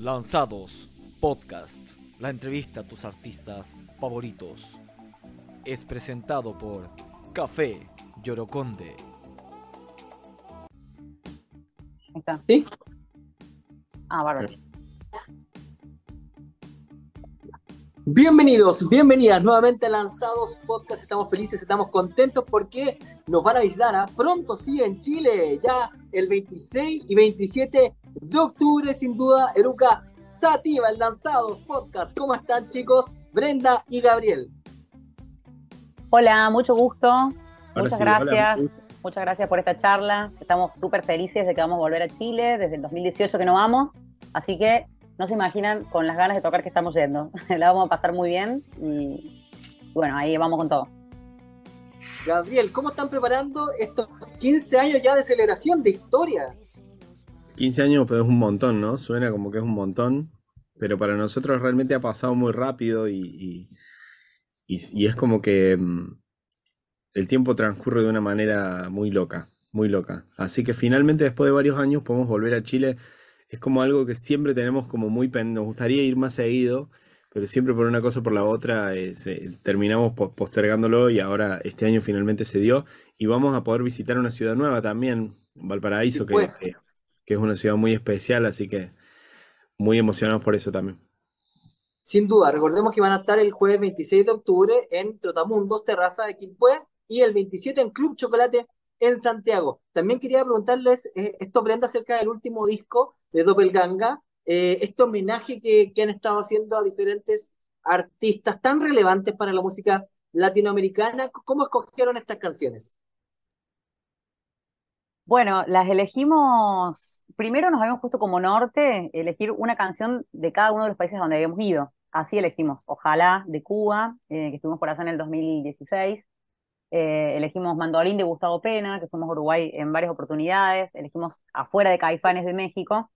Lanzados Podcast, la entrevista a tus artistas favoritos. Es presentado por Café Yoroconde. Ahí está. ¿Sí? Ah, bárbaro. Bienvenidos, bienvenidas nuevamente a Lanzados Podcast. Estamos felices, estamos contentos porque nos van a visitar a pronto, sí, en Chile, ya el 26 y 27 de octubre, sin duda, Eruca Sativa, en Lanzados Podcast. ¿Cómo están, chicos? Brenda y Gabriel. Hola, mucho gusto. Ahora Muchas sí, gracias. Muchas gracias por esta charla. Estamos súper felices de que vamos a volver a Chile desde el 2018 que no vamos. Así que no se imaginan con las ganas de tocar que estamos yendo. La vamos a pasar muy bien y bueno, ahí vamos con todo. Gabriel, ¿cómo están preparando estos 15 años ya de celebración de historia? 15 años, pero es un montón, ¿no? Suena como que es un montón, pero para nosotros realmente ha pasado muy rápido y, y- y- y es como que mm, el tiempo transcurre de una manera muy loca, muy loca. Así que finalmente después de varios años podemos volver a Chile. Es como algo que siempre tenemos como muy pendiente. Nos gustaría ir más seguido, pero siempre por una cosa o por la otra eh, se- terminamos po- postergándolo y ahora este año finalmente se dio y vamos a poder visitar una ciudad nueva también, Valparaíso, que, Pues. que- que es una ciudad muy especial, así que muy emocionados por eso también. Sin duda, recordemos que van a estar el jueves 26 de octubre en Trotamundos, Terraza de Quilpué, y el 27 en Club Chocolate en Santiago. También quería preguntarles, eh, esto Brenda, acerca del último disco de Doppelganga, eh, este homenaje que, que han estado haciendo a diferentes artistas tan relevantes para la música latinoamericana. ¿Cómo escogieron estas canciones? Bueno, las elegimos, primero nos habíamos puesto como norte elegir una canción de cada uno de los países donde habíamos ido. Así elegimos, ojalá, de Cuba, eh, que estuvimos por allá en el 2016. Eh, elegimos Mandolín de Gustavo Pena, que fuimos a Uruguay en varias oportunidades. Elegimos Afuera de Caifanes de México.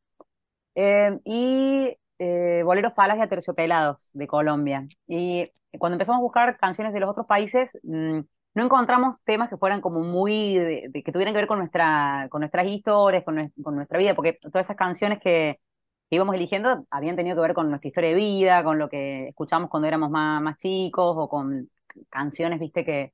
Eh, y eh, Bolero Falas y Aterciopelados de Colombia. Y cuando empezamos a buscar canciones de los otros países, mm, no encontramos temas que fueran como muy, que tuvieran que ver con nuestra, con nuestras historias, con, nues- con nuestra vida, porque todas esas canciones que, que íbamos eligiendo habían tenido que ver con nuestra historia de vida, con lo que escuchamos cuando éramos más, más chicos, o con canciones, viste, que,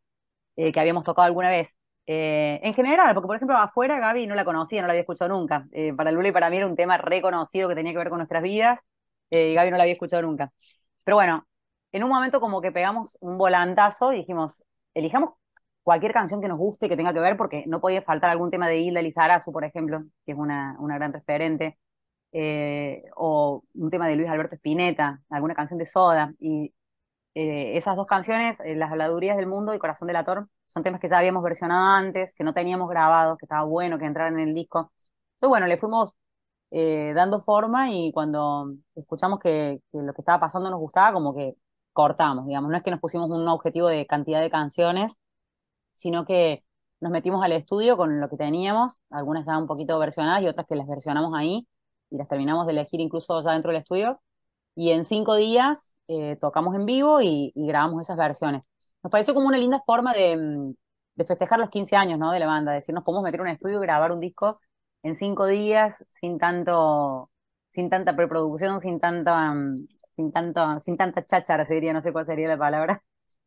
eh, que habíamos tocado alguna vez. Eh, en general, porque por ejemplo afuera Gaby no la conocía, no la había escuchado nunca. Eh, para Lula y para mí era un tema reconocido que tenía que ver con nuestras vidas, y Gaby no la había escuchado nunca. Pero bueno, en un momento como que pegamos un volantazo y dijimos, elijamos cualquier canción que nos guste, que tenga que ver, porque no podía faltar algún tema de Hilda Lizarazu, por ejemplo, que es una, una gran referente, eh, o un tema de Luis Alberto Spinetta, alguna canción de Soda, y eh, esas dos canciones, eh, Las habladurías del mundo y Corazón del Ator, son temas que ya habíamos versionado antes, que no teníamos grabados, que estaba bueno que entraran en el disco. Entonces, bueno, le fuimos dando forma y cuando escuchamos que lo que estaba pasando nos gustaba, como que cortamos, digamos. No es que nos pusimos un objetivo de cantidad de canciones, sino que nos metimos al estudio con lo que teníamos, algunas ya un poquito versionadas y otras que las versionamos ahí y las terminamos de elegir incluso ya dentro del estudio. Y en cinco días eh, tocamos en vivo y, y grabamos esas versiones. Nos pareció como una linda forma de, mm, de festejar los 15 años, ¿no? de la banda, decir, nos podemos meter en un estudio y grabar un disco en cinco días sin tanto, sin tanta preproducción, sin tanta, mm, sin tanto, sin tanta cháchara, se diría, no sé cuál sería la palabra,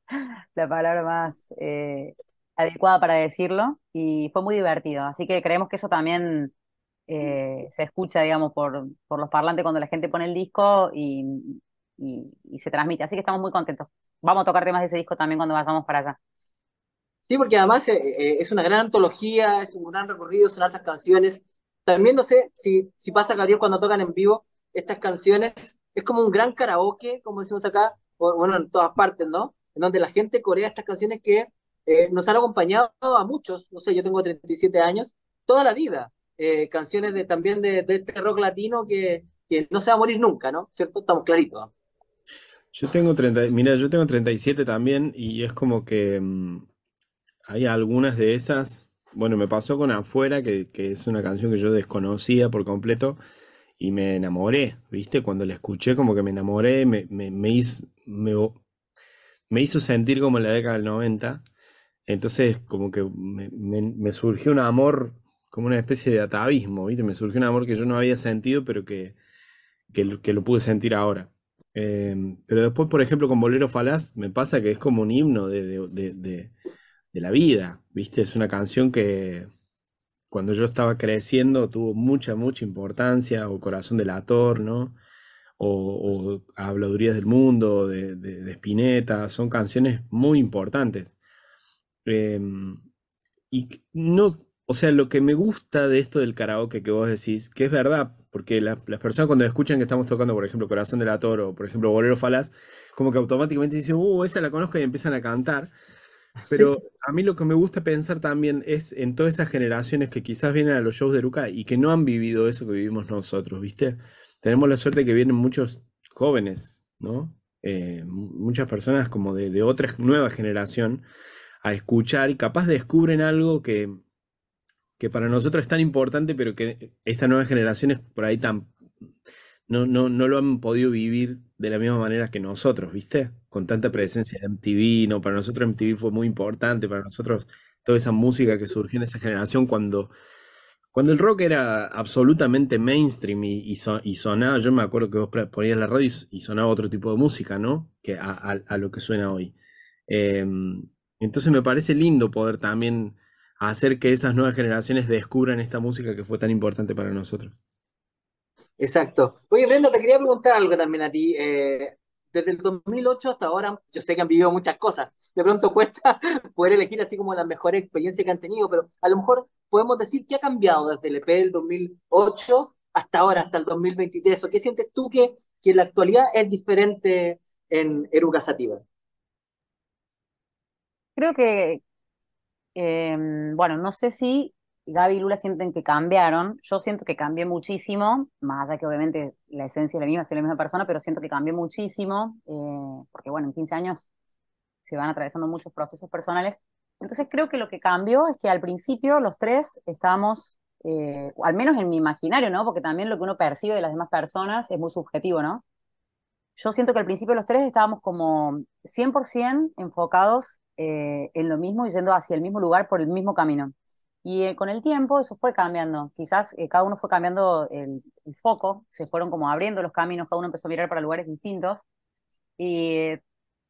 la palabra más eh, adecuada para decirlo, y fue muy divertido. Así que creemos que eso también eh, se escucha, digamos, por, por los parlantes cuando la gente pone el disco y, y, y se transmite. Así que estamos muy contentos. Vamos a tocar temas de ese disco también cuando vayamos para allá. Sí, porque además eh, eh, es una gran antología, es un gran recorrido, son altas canciones. También no sé si, si pasa, Gabriel, cuando tocan en vivo estas canciones, es como un gran karaoke, como decimos acá, bueno, en todas partes, ¿no? En donde la gente corea estas canciones que eh, nos han acompañado a muchos, no sé, yo tengo 37 años, toda la vida. Eh, canciones de, también de, este rock latino que, que no se va a morir nunca, ¿no? ¿Cierto? Estamos claritos. Yo tengo 30, mira, yo tengo 37 también y es como que mm, hay algunas de esas, bueno, me pasó con Afuera, que, que es una canción que yo desconocía por completo y me enamoré, ¿viste? Cuando la escuché como que me enamoré, me, me, me hizo, me, me hizo sentir como en la década del 90, entonces como que me, surgió un amor como una especie de atavismo, ¿viste? Me surgió un amor que yo no había sentido, pero que, que, lo- pude sentir ahora. Eh, pero después, por ejemplo, con Bolero Falaz, me pasa que es como un himno de- de- de- de la vida, ¿viste? Es una canción que cuando yo estaba creciendo tuvo mucha, mucha importancia, o Corazón del Ator, ¿no? O, o Habladurías del Mundo, de, de, de Spinetta, son canciones muy importantes. Eh, y no, o sea, lo que me gusta de esto del karaoke que vos decís, que es verdad, porque la- las personas cuando escuchan que estamos tocando, por ejemplo, Corazón del Ator o, por ejemplo, Bolero Falaz, como que automáticamente dicen, uh, esa la conozco y empiezan a cantar. Pero a mí lo que me gusta pensar también es en todas esas generaciones que quizás vienen a los shows de Luca y que no han vivido eso que vivimos nosotros, ¿viste? Tenemos la suerte que vienen muchos jóvenes, ¿no? Eh, mu- muchas personas como de, de otra nueva generación a escuchar y capaz descubren algo que, que para nosotros es tan importante, pero que estas nuevas generaciones por ahí tan, no, no, no lo han podido vivir de la misma manera que nosotros, ¿viste? Con tanta presencia de MTV, ¿no? Para nosotros MTV fue muy importante, para nosotros toda esa música que surgió en esa generación cuando, cuando el rock era absolutamente mainstream y, y so- y sonaba, yo me acuerdo que vos ponías la radio y, sonaba otro tipo de música, ¿no? Que a, a- a lo que suena hoy. Eh, entonces me parece lindo poder también hacer que esas nuevas generaciones descubran esta música que fue tan importante para nosotros. Exacto. Oye, Brenda, te quería preguntar algo también a ti. eh, desde el 2008 hasta ahora, yo sé que han vivido muchas cosas. De pronto cuesta poder elegir así como las mejores experiencias que han tenido, pero a lo mejor podemos decir qué ha cambiado desde el EP del 2008 hasta ahora, hasta el 2023. ¿O qué sientes tú que, que en la actualidad es diferente en Eruca Sativa? Creo que, em, bueno, no sé si Gaby y Lula sienten que cambiaron. Yo siento que cambié muchísimo, más allá que obviamente la esencia es la misma, soy la misma persona, pero siento que cambié muchísimo, eh, porque bueno, en 15 años se van atravesando muchos procesos personales. Entonces creo que lo que cambió es que al principio los tres estábamos, eh, al menos en mi imaginario, ¿no? Porque también lo que uno percibe de las demás personas es muy subjetivo, ¿no? Yo siento que al principio los tres estábamos como 100% enfocados eh, en lo mismo y yendo hacia el mismo lugar por el mismo camino. Y eh, con el tiempo eso fue cambiando. Quizás eh, cada uno fue cambiando el, el foco, se fueron como abriendo los caminos, cada uno empezó a mirar para lugares distintos y eh,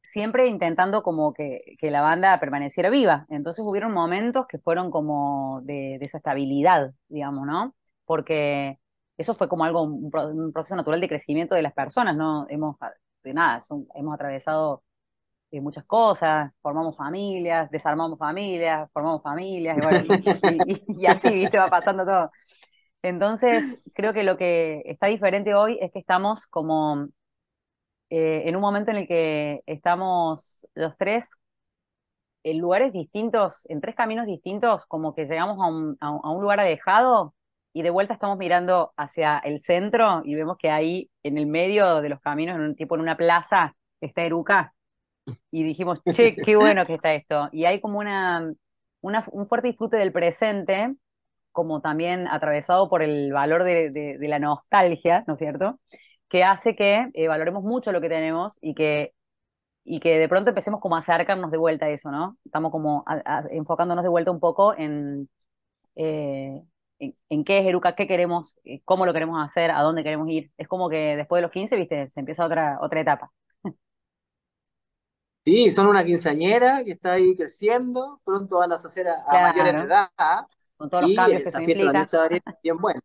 siempre intentando como que, que la banda permaneciera viva. Entonces hubieron momentos que fueron como de desestabilidad, digamos, ¿no? Porque eso fue como algo, un, un proceso natural de crecimiento de las personas, ¿no? Hemos, de nada, son- hemos atravesado eh, muchas cosas, formamos familias, desarmamos familias, formamos familias, y, así, ¿viste? Va pasando todo. Entonces, creo que lo que está diferente hoy es que estamos como eh, en un momento en el que estamos los tres en lugares distintos, en tres caminos distintos, como que llegamos a un, a un- a un lugar alejado y de vuelta estamos mirando hacia el centro y vemos que ahí en el medio de los caminos, en un tipo en una plaza, está Eruca. Y dijimos, che, qué bueno que está esto. Y hay como una, una- un fuerte disfrute del presente, como también atravesado por el valor de, de- de la nostalgia, ¿no es cierto? Que hace que eh, valoremos mucho lo que tenemos y que y que de pronto empecemos como a acercarnos de vuelta a eso, ¿no? Estamos como a- a- enfocándonos de vuelta un poco en, eh, en, en qué es Eruca, qué queremos, eh, cómo lo queremos hacer, a dónde queremos ir. Es como que después de los 15, viste, se empieza otra, otra etapa. Sí, son una quinceañera que está ahí creciendo, pronto van a hacer a, mayores de edad ¿ah? Con todos los y cambios que esa eso fiesta también se va a bien buena.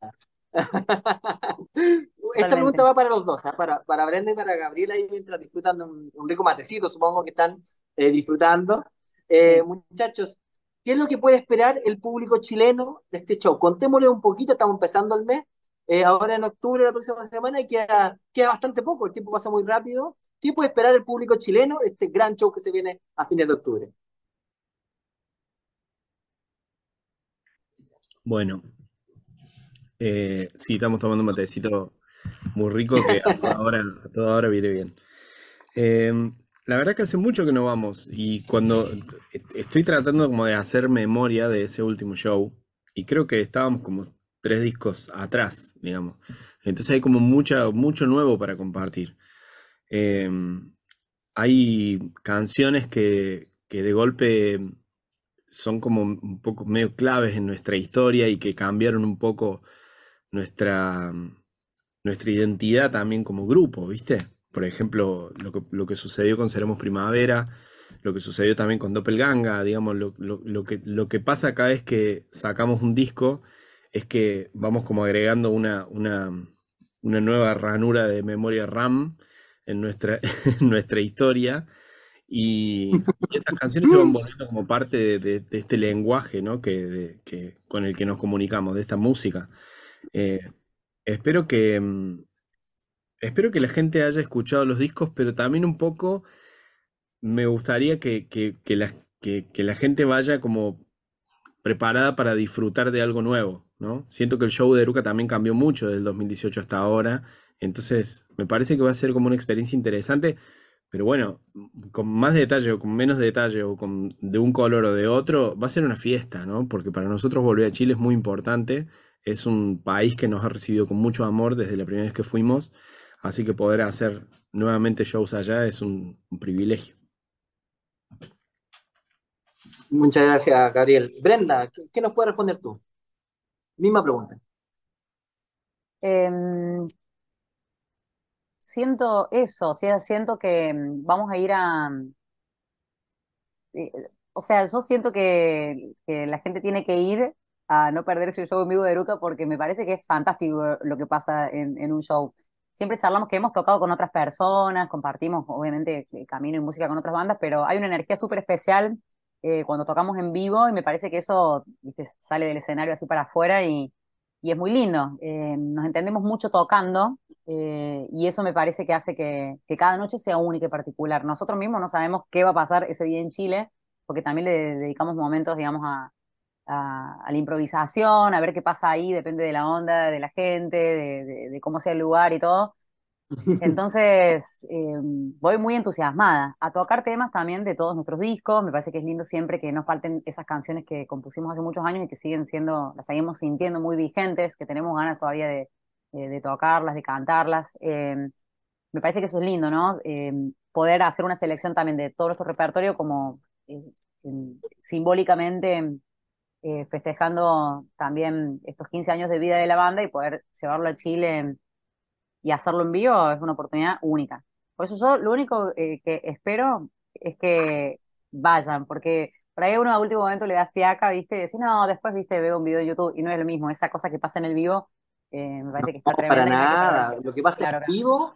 Esta pregunta va para los dos, ¿ah? para, para Brenda y para Gabriela, ahí mientras disfrutan un, un rico matecito, supongo que están eh, disfrutando. Eh, Sí. muchachos, ¿qué es lo que puede esperar el público chileno de este show? Contémosle un poquito, estamos empezando el mes, eh, ahora en octubre, la próxima semana, y queda, queda bastante poco, el tiempo pasa muy rápido. ¿Qué puede esperar el público chileno de este gran show que se viene a fines de octubre? Bueno, eh, sí, estamos tomando un matecito muy rico que a toda hora, a toda hora viene bien. Eh, la verdad que hace mucho que no vamos y cuando est- estoy tratando como de hacer memoria de ese último show y creo que estábamos como tres discos atrás, digamos. Entonces hay como mucha, mucho nuevo para compartir. Eh, hay canciones que, que de golpe son como un poco medio claves en nuestra historia y que cambiaron un poco nuestra, nuestra identidad también como grupo, ¿viste? Por ejemplo, lo que, lo que sucedió con Seremos Primavera, lo que sucedió también con Doppelganga, digamos, lo, lo, que, lo que pasa acá es que sacamos un disco, es que vamos como agregando una, una, una nueva ranura de memoria RAM en nuestra, en nuestra historia. Y, esas canciones se van volviendo como parte de, este lenguaje ¿no? que, que, con el que nos comunicamos, de esta música. Eh, espero que mm, espero que la gente haya escuchado los discos, pero también un poco me gustaría que, que, la, que, la, gente vaya como preparada para disfrutar de algo nuevo, ¿no? Siento que el show de Eruca también cambió mucho desde el 2018 hasta ahora, entonces me parece que va a ser como una experiencia interesante, pero bueno, con más detalle o con menos detalle o con de un color o de otro, va a ser una fiesta, ¿no? Porque para nosotros volver a Chile es muy importante, es un país que nos ha recibido con mucho amor desde la primera vez que fuimos, así que poder hacer nuevamente shows allá es un privilegio. Muchas gracias, Gabriel. Brenda, ¿qué, nos puedes responder tú? Misma pregunta. Em, siento eso, o sea, siento que mm, vamos a ir a... Eh, o sea, yo siento que, la gente tiene que ir a no perderse el show en vivo de Eruca porque me parece que es fantástico lo que pasa en, en un show. Siempre charlamos que hemos tocado con otras personas, compartimos obviamente camino y música con otras bandas, pero hay una energía súper especial eh, cuando tocamos en vivo y me parece que eso sale del escenario así para afuera y, y es muy lindo. Eh, nos entendemos mucho tocando eh, y eso me parece que hace que, que, cada noche sea única y particular. Nosotros mismos no sabemos qué va a pasar ese día en Chile porque también le dedicamos momentos, digamos, a, a, la improvisación, a ver qué pasa ahí, depende de la onda, de la gente, de, de cómo sea el lugar y todo. Entonces, eh, voy muy entusiasmada a tocar temas también de todos nuestros discos. Me parece que es lindo siempre que no falten esas canciones que compusimos hace muchos años y que siguen siendo, las seguimos sintiendo muy vigentes, que tenemos ganas todavía de, de tocarlas, de cantarlas. Eh, me parece que eso es lindo, ¿no? Eh, poder hacer una selección también de todo nuestro repertorio como simbólicamente festejando también estos 15 años de vida de la banda y poder llevarlo a Chile y hacerlo en vivo es una oportunidad única. Por eso yo lo único eh, que espero es que vayan, porque por ahí uno a último momento le da fiaca, ¿viste? Y dice, no, después, ¿viste? Veo un video de YouTube y no es lo mismo. Esa cosa que pasa en el vivo eh, me parece que está tremenda. Para nada. Lo que pasa en vivo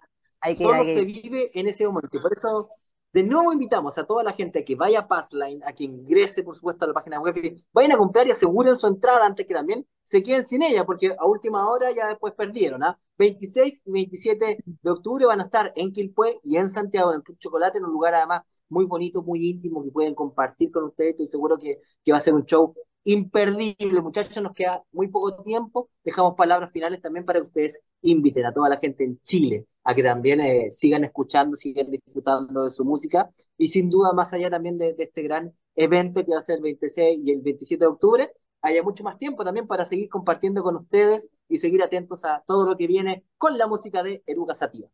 solo se vive en ese momento. Por eso de nuevo invitamos a toda la gente que vaya a Passline, a que ingrese, por supuesto, a la página web, que vayan a comprar y aseguren su entrada antes que también se queden sin ella, porque a última hora ya después perdieron. ¿ah? 26 y 27 de octubre van a estar en Quilpué y en Santiago, en el Club Chocolate, en un lugar además muy bonito, muy íntimo, que pueden compartir con ustedes. Estoy seguro que, que va a ser un show imperdible. Muchachos, nos queda muy poco tiempo. Dejamos palabras finales también para que ustedes inviten a toda la gente en Chile a que también eh, sigan escuchando, sigan disfrutando de su música. Y sin duda, más allá también de, este gran evento que va a ser el 26 y el 27 de octubre, haya mucho más tiempo también para seguir compartiendo con ustedes y seguir atentos a todo lo que viene con la música de Eruga Sativa.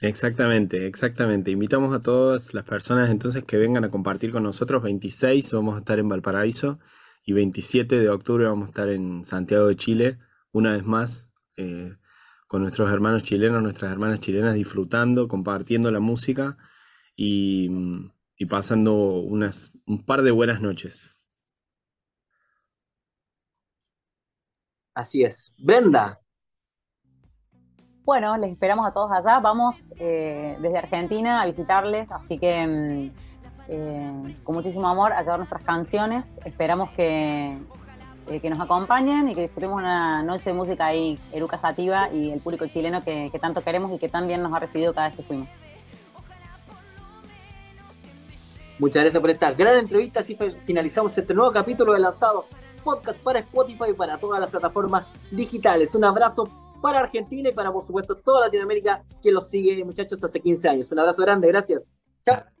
Exactamente, exactamente. Invitamos a todas las personas entonces que vengan a compartir con nosotros. 26 vamos a estar en Valparaíso y 27 de octubre vamos a estar en Santiago de Chile, una vez más, eh, con nuestros hermanos chilenos, nuestras hermanas chilenas, disfrutando, compartiendo la música y, y pasando unas, un par de buenas noches. Así es. Brenda. Bueno, les esperamos a todos allá. Vamos eh, desde Argentina a visitarles, así que mm, eh, con muchísimo amor a llevar nuestras canciones. Esperamos que, eh, que nos acompañen y que disfrutemos una noche de música ahí, Eruca Sativa y el público chileno que, tanto queremos y que tan bien nos ha recibido cada vez que fuimos. Muchas gracias por esta gran entrevista. Así finalizamos este nuevo capítulo de Lanzados Podcast para Spotify y para todas las plataformas digitales. Un abrazo para Argentina y para, por supuesto, toda Latinoamérica que los sigue, muchachos, hace 15 años. Un abrazo grande, gracias. Chao.